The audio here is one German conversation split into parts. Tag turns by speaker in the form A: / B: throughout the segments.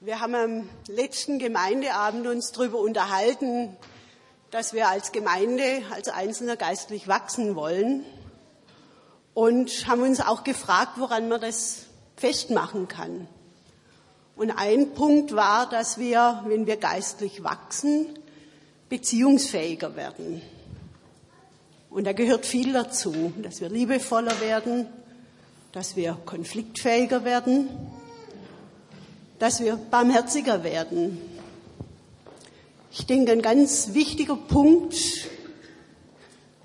A: Wir haben am letzten Gemeindeabend uns darüber unterhalten, dass wir als Gemeinde, als Einzelner geistlich wachsen wollen und haben uns auch gefragt, woran man das festmachen kann. Und ein Punkt war, dass wir, wenn wir geistlich wachsen, beziehungsfähiger werden. Und da gehört viel dazu, dass wir liebevoller werden, dass wir konfliktfähiger werden, dass wir barmherziger werden. Ich denke, ein ganz wichtiger Punkt,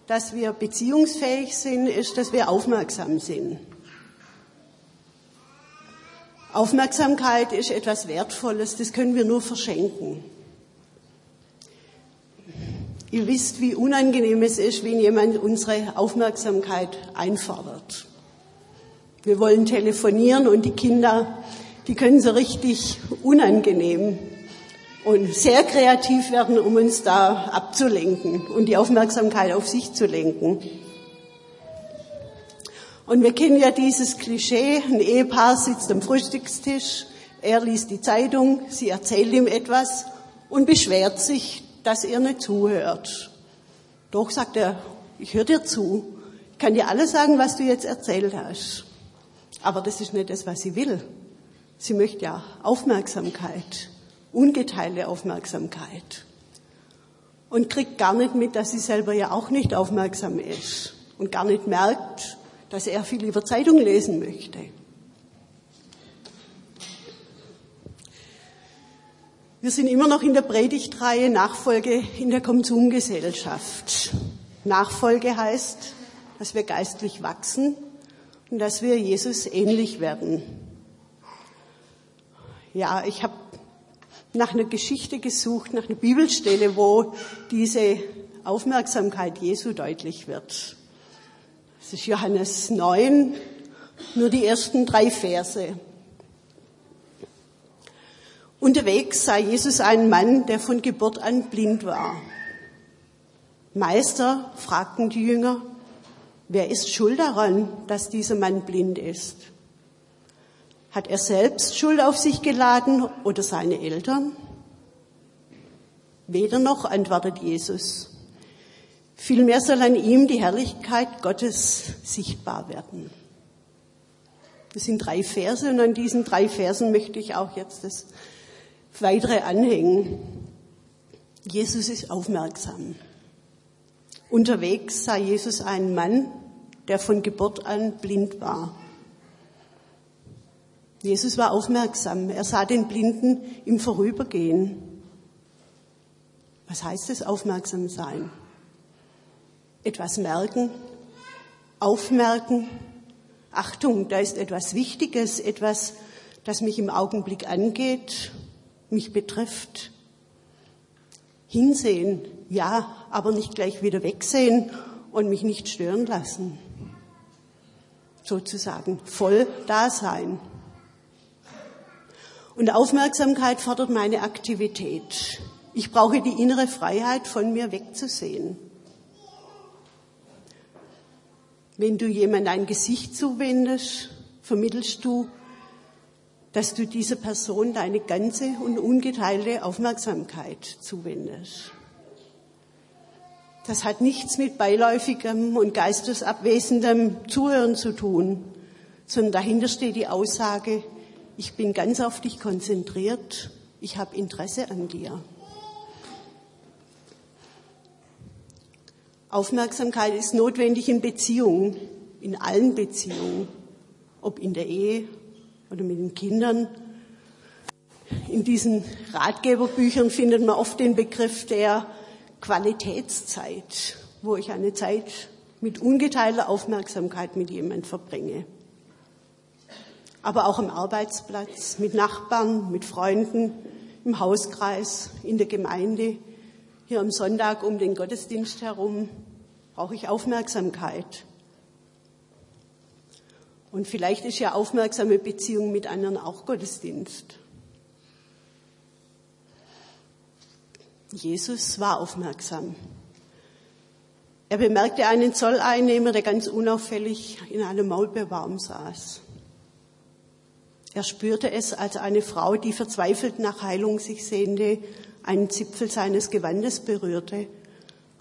A: dass wir beziehungsfähig sind, ist, dass wir aufmerksam sind. Aufmerksamkeit ist etwas Wertvolles, das können wir nur verschenken. Ihr wisst, wie unangenehm es ist, wenn jemand unsere Aufmerksamkeit einfordert. Wir wollen telefonieren und die Kinder, die können so richtig unangenehm und sehr kreativ werden, um uns da abzulenken und die Aufmerksamkeit auf sich zu lenken. Und wir kennen ja dieses Klischee, ein Ehepaar sitzt am Frühstückstisch, er liest die Zeitung, sie erzählt ihm etwas und beschwert sich, dass er nicht zuhört. Doch, sagt er, ich höre dir zu, ich kann dir alles sagen, was du jetzt erzählt hast. Aber das ist nicht das, was sie will. Sie möchte ja Aufmerksamkeit, ungeteilte Aufmerksamkeit. Und kriegt gar nicht mit, dass sie selber ja auch nicht aufmerksam ist und gar nicht merkt, dass er viel lieber Zeitung lesen möchte. Wir sind immer noch in der Predigtreihe Nachfolge in der Konsumgesellschaft. Nachfolge heißt, dass wir geistlich wachsen und dass wir Jesus ähnlich werden. Ja, ich habe nach einer Geschichte gesucht, nach einer Bibelstelle, wo diese Aufmerksamkeit Jesu deutlich wird. Das ist Johannes 9, nur die ersten drei Verse. Unterwegs sah Jesus einen Mann, der von Geburt an blind war. Meister, fragten die Jünger, wer ist schuld daran, dass dieser Mann blind ist? Hat er selbst Schuld auf sich geladen oder seine Eltern? Weder noch, antwortet Jesus. Vielmehr soll an ihm die Herrlichkeit Gottes sichtbar werden. Das sind drei Verse und an diesen drei Versen möchte ich auch jetzt das weitere anhängen. Jesus ist aufmerksam. Unterwegs sah Jesus einen Mann, der von Geburt an blind war. Jesus war aufmerksam. Er sah den Blinden im Vorübergehen. Was heißt es, aufmerksam sein? Etwas merken, aufmerken. Achtung, da ist etwas Wichtiges, etwas, das mich im Augenblick angeht mich betrifft. Hinsehen, ja, aber nicht gleich wieder wegsehen und mich nicht stören lassen. Sozusagen voll da sein. Und Aufmerksamkeit fordert meine Aktivität. Ich brauche die innere Freiheit, von mir wegzusehen. Wenn du jemand ein Gesicht zuwendest, vermittelst du dass du dieser Person deine ganze und ungeteilte Aufmerksamkeit zuwendest. Das hat nichts mit beiläufigem und geistesabwesendem Zuhören zu tun, sondern dahinter steht die Aussage, ich bin ganz auf dich konzentriert, ich habe Interesse an dir. Aufmerksamkeit ist notwendig in Beziehungen, in allen Beziehungen, ob in der Ehe, oder mit den Kindern. In diesen Ratgeberbüchern findet man oft den Begriff der Qualitätszeit, wo ich eine Zeit mit ungeteilter Aufmerksamkeit mit jemand verbringe. Aber auch am Arbeitsplatz, mit Nachbarn, mit Freunden, im Hauskreis, in der Gemeinde, hier am Sonntag um den Gottesdienst herum brauche ich Aufmerksamkeit. Und vielleicht ist ja aufmerksame Beziehung mit anderen auch Gottesdienst. Jesus war aufmerksam. Er bemerkte einen Zolleinnehmer, der ganz unauffällig in einem Maulbeerbaum saß. Er spürte es, als eine Frau, die verzweifelt nach Heilung sich sehnte, einen Zipfel seines Gewandes berührte,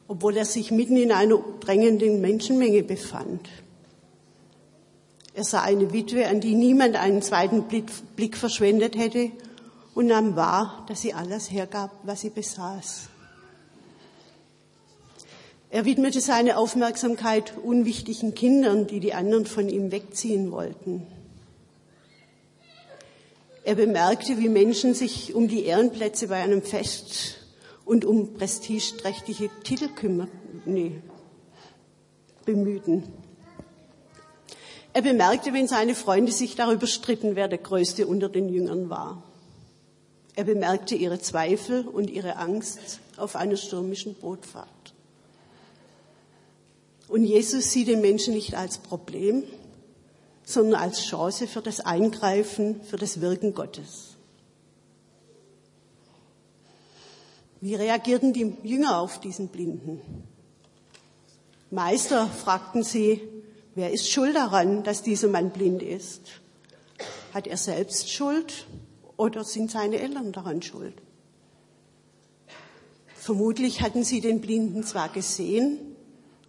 A: obwohl er sich mitten in einer drängenden Menschenmenge befand. Er sah eine Witwe, an die niemand einen zweiten Blick verschwendet hätte und nahm wahr, dass sie alles hergab, was sie besaß. Er widmete seine Aufmerksamkeit unwichtigen Kindern, die die anderen von ihm wegziehen wollten. Er bemerkte, wie Menschen sich um die Ehrenplätze bei einem Fest und um prestigeträchtige Titel kümmerten, nee, bemühten. Er bemerkte, wenn seine Freunde sich darüber stritten, wer der Größte unter den Jüngern war. Er bemerkte ihre Zweifel und ihre Angst auf einer stürmischen Bootfahrt. Und Jesus sieht den Menschen nicht als Problem, sondern als Chance für das Eingreifen, für das Wirken Gottes. Wie reagierten die Jünger auf diesen Blinden? Meister, fragten sie, wer ist schuld daran, dass dieser Mann blind ist? Hat er selbst Schuld oder sind seine Eltern daran schuld? Vermutlich hatten sie den Blinden zwar gesehen,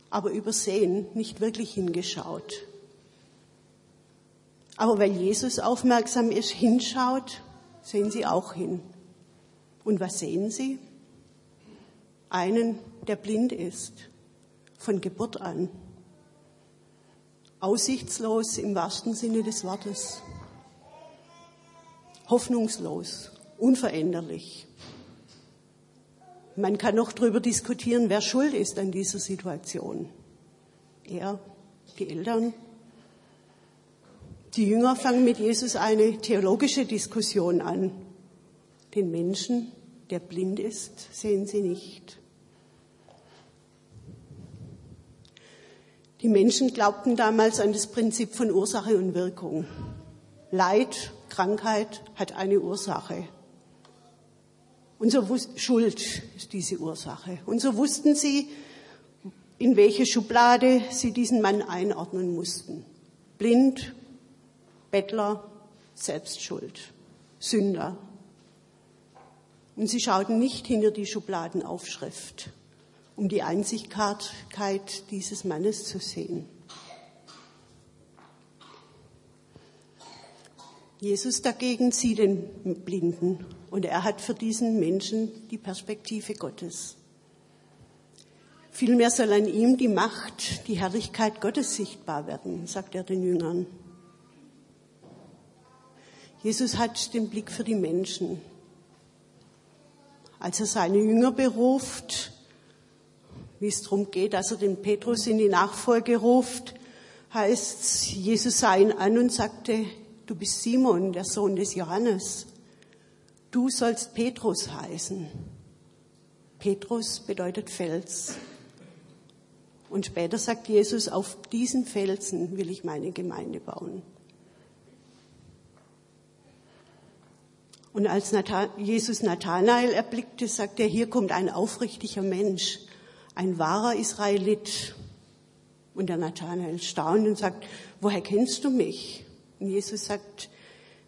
A: aber übersehen, nicht wirklich hingeschaut. Aber weil Jesus aufmerksam ist, hinschaut, sehen sie auch hin. Und was sehen sie? Einen, der blind ist, von Geburt an. Aussichtslos im wahrsten Sinne des Wortes. Hoffnungslos, unveränderlich. Man kann noch darüber diskutieren, wer schuld ist an dieser Situation. Er, die Eltern. Die Jünger fangen mit Jesus eine theologische Diskussion an. Den Menschen, der blind ist, sehen sie nicht. Die Menschen glaubten damals an das Prinzip von Ursache und Wirkung. Leid, Krankheit hat eine Ursache. Und so Schuld ist diese Ursache. Und so wussten sie, in welche Schublade sie diesen Mann einordnen mussten. Blind, Bettler, Selbstschuld, Sünder. Und sie schauten nicht hinter die Schubladenaufschrift, um die Einzigkeit dieses Mannes zu sehen. Jesus dagegen sieht den Blinden und er hat für diesen Menschen die Perspektive Gottes. Vielmehr soll an ihm die Macht, die Herrlichkeit Gottes sichtbar werden, sagt er den Jüngern. Jesus hat den Blick für die Menschen. Als er seine Jünger beruft, wie es darum geht, dass er den Petrus in die Nachfolge ruft, heißt Jesus sah ihn an und sagte, du bist Simon, der Sohn des Johannes. Du sollst Petrus heißen. Petrus bedeutet Fels. Und später sagt Jesus, auf diesen Felsen will ich meine Gemeinde bauen. Und als Jesus Nathanael erblickte, sagt er, hier kommt ein aufrichtiger Mensch, ein wahrer Israelit. Und der Nathanael staunt und sagt, woher kennst du mich? Und Jesus sagt,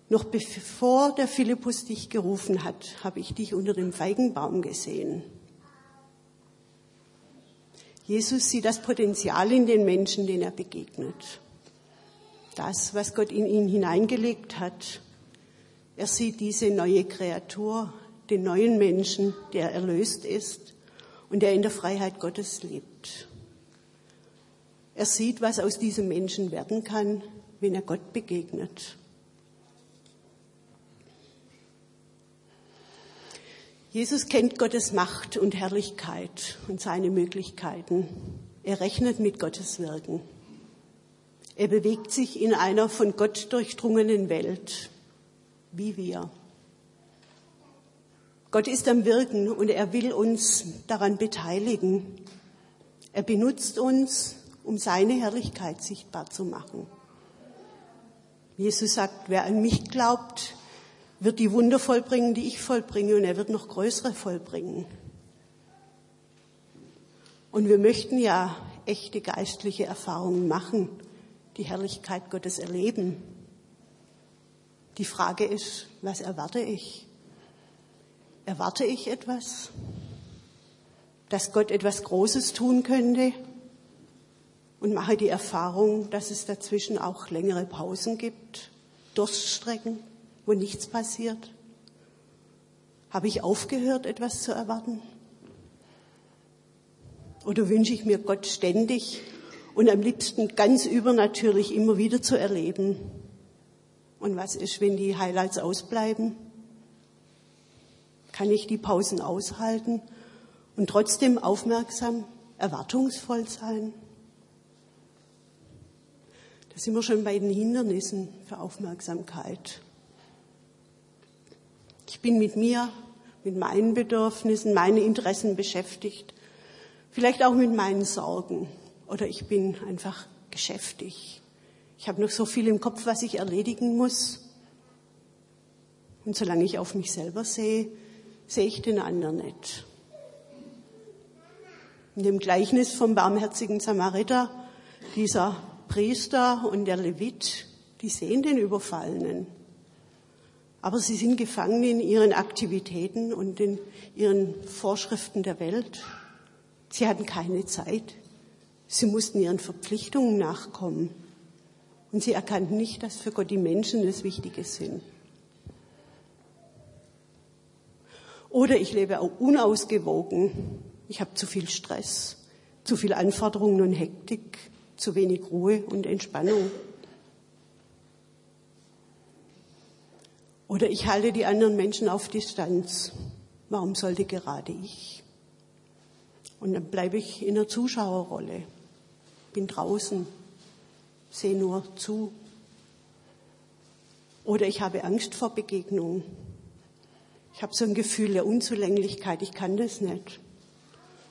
A: noch bevor der Philippus dich gerufen hat, habe ich dich unter dem Feigenbaum gesehen. Jesus sieht das Potenzial in den Menschen, denen er begegnet. Das, was Gott in ihn hineingelegt hat. Er sieht diese neue Kreatur, den neuen Menschen, der erlöst ist und der in der Freiheit Gottes lebt. Er sieht, was aus diesem Menschen werden kann, wenn er Gott begegnet. Jesus kennt Gottes Macht und Herrlichkeit und seine Möglichkeiten. Er rechnet mit Gottes Wirken. Er bewegt sich in einer von Gott durchdrungenen Welt, wie wir. Gott ist am Wirken und er will uns daran beteiligen. Er benutzt uns, um seine Herrlichkeit sichtbar zu machen. Jesus sagt, wer an mich glaubt, wird die Wunder vollbringen, die ich vollbringe, und er wird noch größere vollbringen. Und wir möchten ja echte geistliche Erfahrungen machen, die Herrlichkeit Gottes erleben. Die Frage ist, was erwarte ich? Erwarte ich etwas? Dass Gott etwas Großes tun könnte? Und mache die Erfahrung, dass es dazwischen auch längere Pausen gibt, Durststrecken, wo nichts passiert? Habe ich aufgehört, etwas zu erwarten? Oder wünsche ich mir Gott ständig und am liebsten ganz übernatürlich immer wieder zu erleben? Und was ist, wenn die Highlights ausbleiben? Kann ich die Pausen aushalten und trotzdem aufmerksam, erwartungsvoll sein? Da sind wir schon bei den Hindernissen für Aufmerksamkeit. Ich bin mit mir, mit meinen Bedürfnissen, meinen Interessen beschäftigt, vielleicht auch mit meinen Sorgen oder ich bin einfach geschäftig. Ich habe noch so viel im Kopf, was ich erledigen muss. Und solange ich auf mich selber sehe, sehe ich den anderen nicht. In dem Gleichnis vom barmherzigen Samariter, dieser Priester und der Levit, die sehen den Überfallenen. Aber sie sind gefangen in ihren Aktivitäten und in ihren Vorschriften der Welt. Sie hatten keine Zeit. Sie mussten ihren Verpflichtungen nachkommen. Und sie erkannten nicht, dass für Gott die Menschen das Wichtige sind. Oder ich lebe auch unausgewogen. Ich habe zu viel Stress, zu viel Anforderungen und Hektik, zu wenig Ruhe und Entspannung. Oder ich halte die anderen Menschen auf Distanz. Warum sollte gerade ich? Und dann bleibe ich in der Zuschauerrolle, bin draußen, sehe nur zu. Oder ich habe Angst vor Begegnungen. Ich habe so ein Gefühl der Unzulänglichkeit, ich kann das nicht.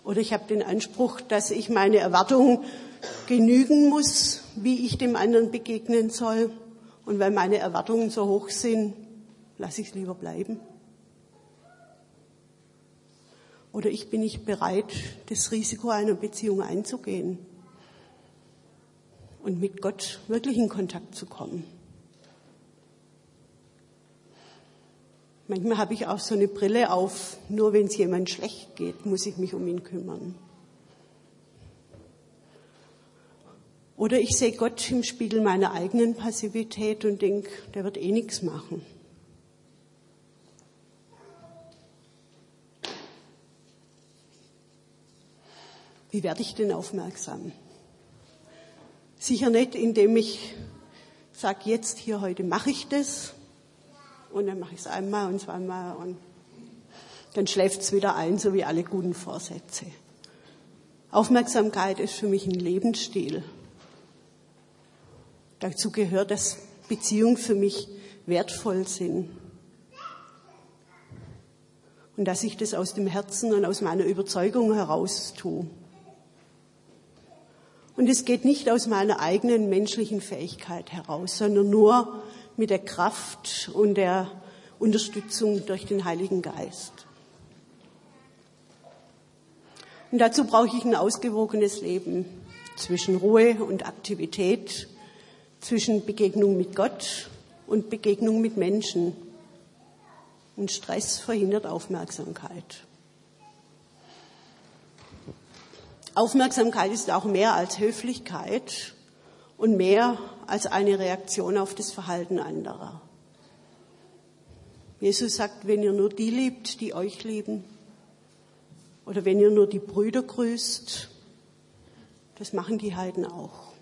A: Oder ich habe den Anspruch, dass ich meine Erwartungen genügen muss, wie ich dem anderen begegnen soll. Und weil meine Erwartungen so hoch sind, lasse ich es lieber bleiben. Oder ich bin nicht bereit, das Risiko einer Beziehung einzugehen und mit Gott wirklich in Kontakt zu kommen. Manchmal habe ich auch so eine Brille auf, nur wenn es jemand schlecht geht, muss ich mich um ihn kümmern. Oder ich sehe Gott im Spiegel meiner eigenen Passivität und denke, der wird eh nichts machen. Wie werde ich denn aufmerksam? Sicher nicht, indem ich sage, jetzt hier heute mache ich das und dann mache ich es einmal und zweimal und dann schläft es wieder ein, so wie alle guten Vorsätze. Aufmerksamkeit ist für mich ein Lebensstil. Dazu gehört, dass Beziehungen für mich wertvoll sind. Und dass ich das aus dem Herzen und aus meiner Überzeugung heraus tue. Und es geht nicht aus meiner eigenen menschlichen Fähigkeit heraus, sondern nur mit der Kraft und der Unterstützung durch den Heiligen Geist. Und dazu brauche ich ein ausgewogenes Leben zwischen Ruhe und Aktivität, zwischen Begegnung mit Gott und Begegnung mit Menschen. Und Stress verhindert Aufmerksamkeit. Aufmerksamkeit ist auch mehr als Höflichkeit und mehr als eine Reaktion auf das Verhalten anderer. Jesus sagt, wenn ihr nur die liebt, die euch lieben, oder wenn ihr nur die Brüder grüßt, das machen die Heiden auch.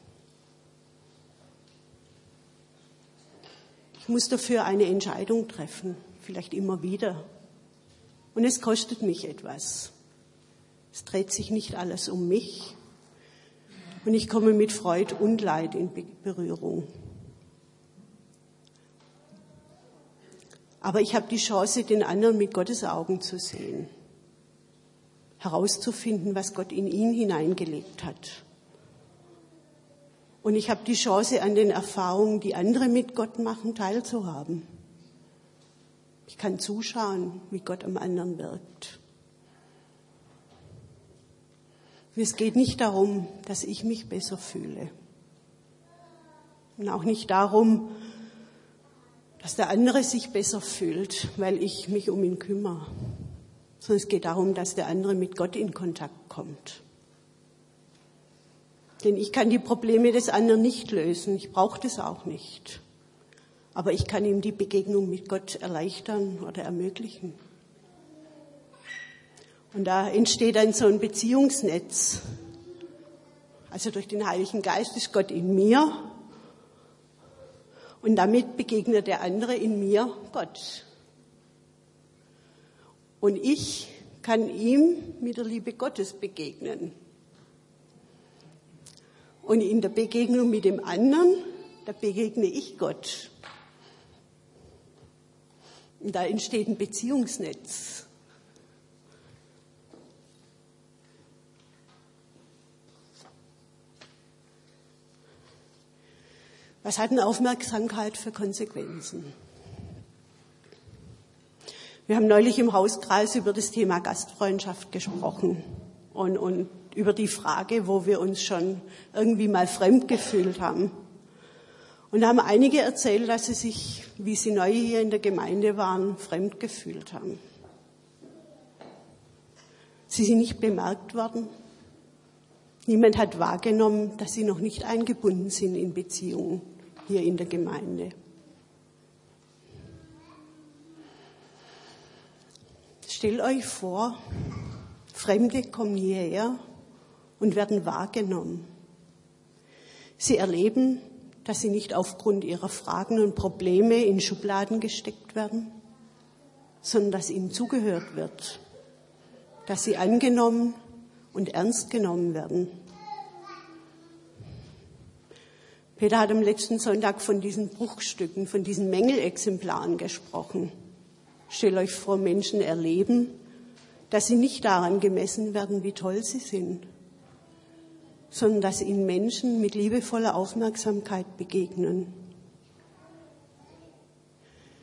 A: Ich muss dafür eine Entscheidung treffen, vielleicht immer wieder. Und es kostet mich etwas. Es dreht sich nicht alles um mich. Und ich komme mit Freud und Leid in Berührung. Aber ich habe die Chance, den anderen mit Gottes Augen zu sehen, herauszufinden, was Gott in ihn hineingelegt hat. Und ich habe die Chance, an den Erfahrungen, die andere mit Gott machen, teilzuhaben. Ich kann zuschauen, wie Gott am anderen wirkt. Es geht nicht darum, dass ich mich besser fühle. Und auch nicht darum, dass der andere sich besser fühlt, weil ich mich um ihn kümmere, sondern es geht darum, dass der andere mit Gott in Kontakt kommt. Denn ich kann die Probleme des anderen nicht lösen, ich brauche das auch nicht. Aber ich kann ihm die Begegnung mit Gott erleichtern oder ermöglichen. Und da entsteht dann so ein Beziehungsnetz. Also durch den Heiligen Geist ist Gott in mir und damit begegnet der andere in mir Gott. Und ich kann ihm mit der Liebe Gottes begegnen. Und in der Begegnung mit dem anderen, da begegne ich Gott. Und da entsteht ein Beziehungsnetz. Was hat eine Aufmerksamkeit für Konsequenzen? Wir haben neulich im Hauskreis über das Thema Gastfreundschaft gesprochen und, und über die Frage, wo wir uns schon irgendwie mal fremd gefühlt haben. Und da haben einige erzählt, dass sie sich, wie sie neu hier in der Gemeinde waren, fremd gefühlt haben. Sie sind nicht bemerkt worden. Niemand hat wahrgenommen, dass sie noch nicht eingebunden sind in Beziehungen hier in der Gemeinde. Stellt euch vor, Fremde kommen hierher und werden wahrgenommen. Sie erleben, dass sie nicht aufgrund ihrer Fragen und Probleme in Schubladen gesteckt werden, sondern dass ihnen zugehört wird, dass sie angenommen und ernst genommen werden. Peter hat am letzten Sonntag von diesen Bruchstücken, von diesen Mängelexemplaren gesprochen. Stellt euch vor, Menschen erleben, dass sie nicht daran gemessen werden, wie toll sie sind, sondern dass ihnen Menschen mit liebevoller Aufmerksamkeit begegnen.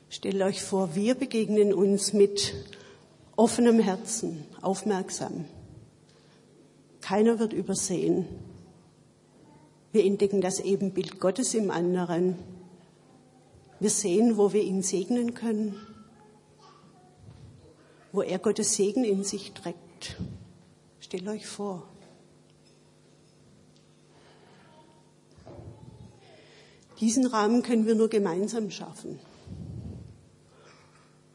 A: Stellt euch vor, wir begegnen uns mit offenem Herzen, aufmerksam. Keiner wird übersehen. Wir entdecken das Ebenbild Gottes im anderen. Wir sehen, wo wir ihn segnen können, wo er Gottes Segen in sich trägt. Stellt euch vor. Diesen Rahmen können wir nur gemeinsam schaffen.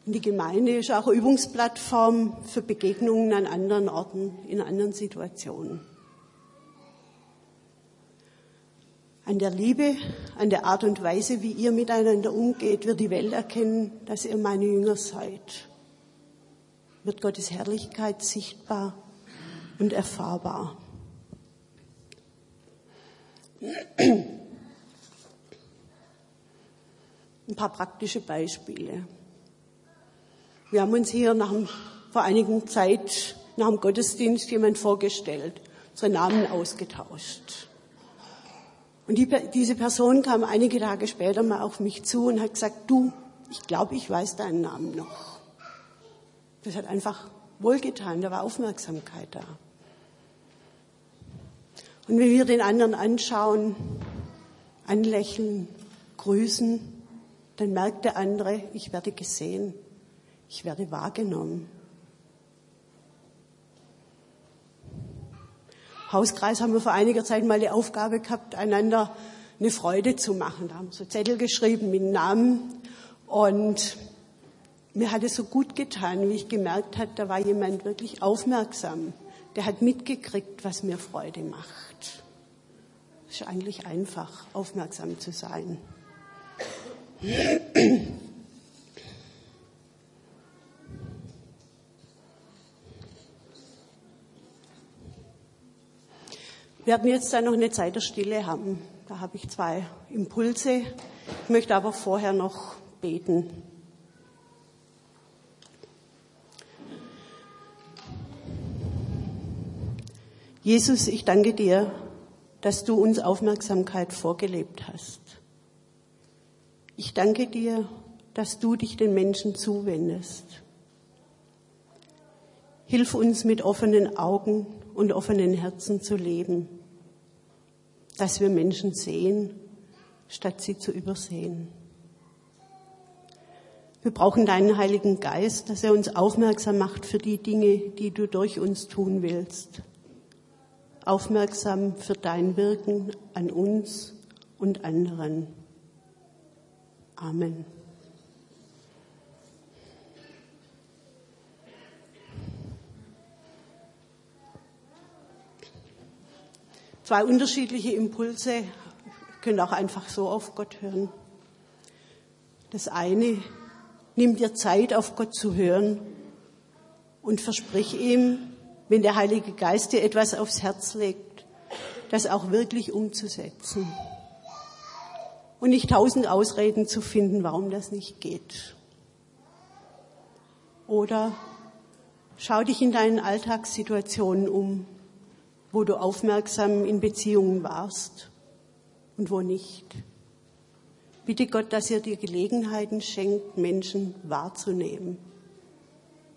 A: Und die Gemeinde ist auch Übungsplattform für Begegnungen an anderen Orten, in anderen Situationen. An der Liebe, an der Art und Weise, wie ihr miteinander umgeht, wird die Welt erkennen, dass ihr meine Jünger seid. Wird Gottes Herrlichkeit sichtbar und erfahrbar. Ein paar praktische Beispiele. Wir haben uns hier nach, vor einigen Zeit nach dem Gottesdienst jemand vorgestellt, unsere Namen ausgetauscht. Und die, diese Person kam einige Tage später mal auf mich zu und hat gesagt, du, ich glaube, ich weiß deinen Namen noch. Das hat einfach wohlgetan, da war Aufmerksamkeit da. Und wenn wir den anderen anschauen, anlächeln, grüßen, dann merkt der andere, ich werde gesehen, ich werde wahrgenommen. Hauskreis haben wir vor einiger Zeit mal die Aufgabe gehabt, einander eine Freude zu machen. Da haben wir so Zettel geschrieben mit Namen und mir hat es so gut getan, wie ich gemerkt habe, da war jemand wirklich aufmerksam. Der hat mitgekriegt, was mir Freude macht. Es ist eigentlich einfach, aufmerksam zu sein. Werden jetzt dann noch eine Zeit der Stille haben. Da habe ich zwei Impulse. Ich möchte aber vorher noch beten. Jesus, ich danke dir, dass du uns Aufmerksamkeit vorgelebt hast. Ich danke dir, dass du dich den Menschen zuwendest. Hilf uns mit offenen Augen und offenen Herzen zu leben, dass wir Menschen sehen, statt sie zu übersehen. Wir brauchen deinen Heiligen Geist, dass er uns aufmerksam macht für die Dinge, die du durch uns tun willst. Aufmerksam für dein Wirken an uns und anderen. Amen. Zwei unterschiedliche Impulse, ihr könnt auch einfach so auf Gott hören. Das eine, nimm dir Zeit, auf Gott zu hören und versprich ihm, wenn der Heilige Geist dir etwas aufs Herz legt, das auch wirklich umzusetzen. Und nicht tausend Ausreden zu finden, warum das nicht geht. Oder schau dich in deinen Alltagssituationen um wo du aufmerksam in Beziehungen warst und wo nicht. Bitte Gott, dass er dir Gelegenheiten schenkt, Menschen wahrzunehmen.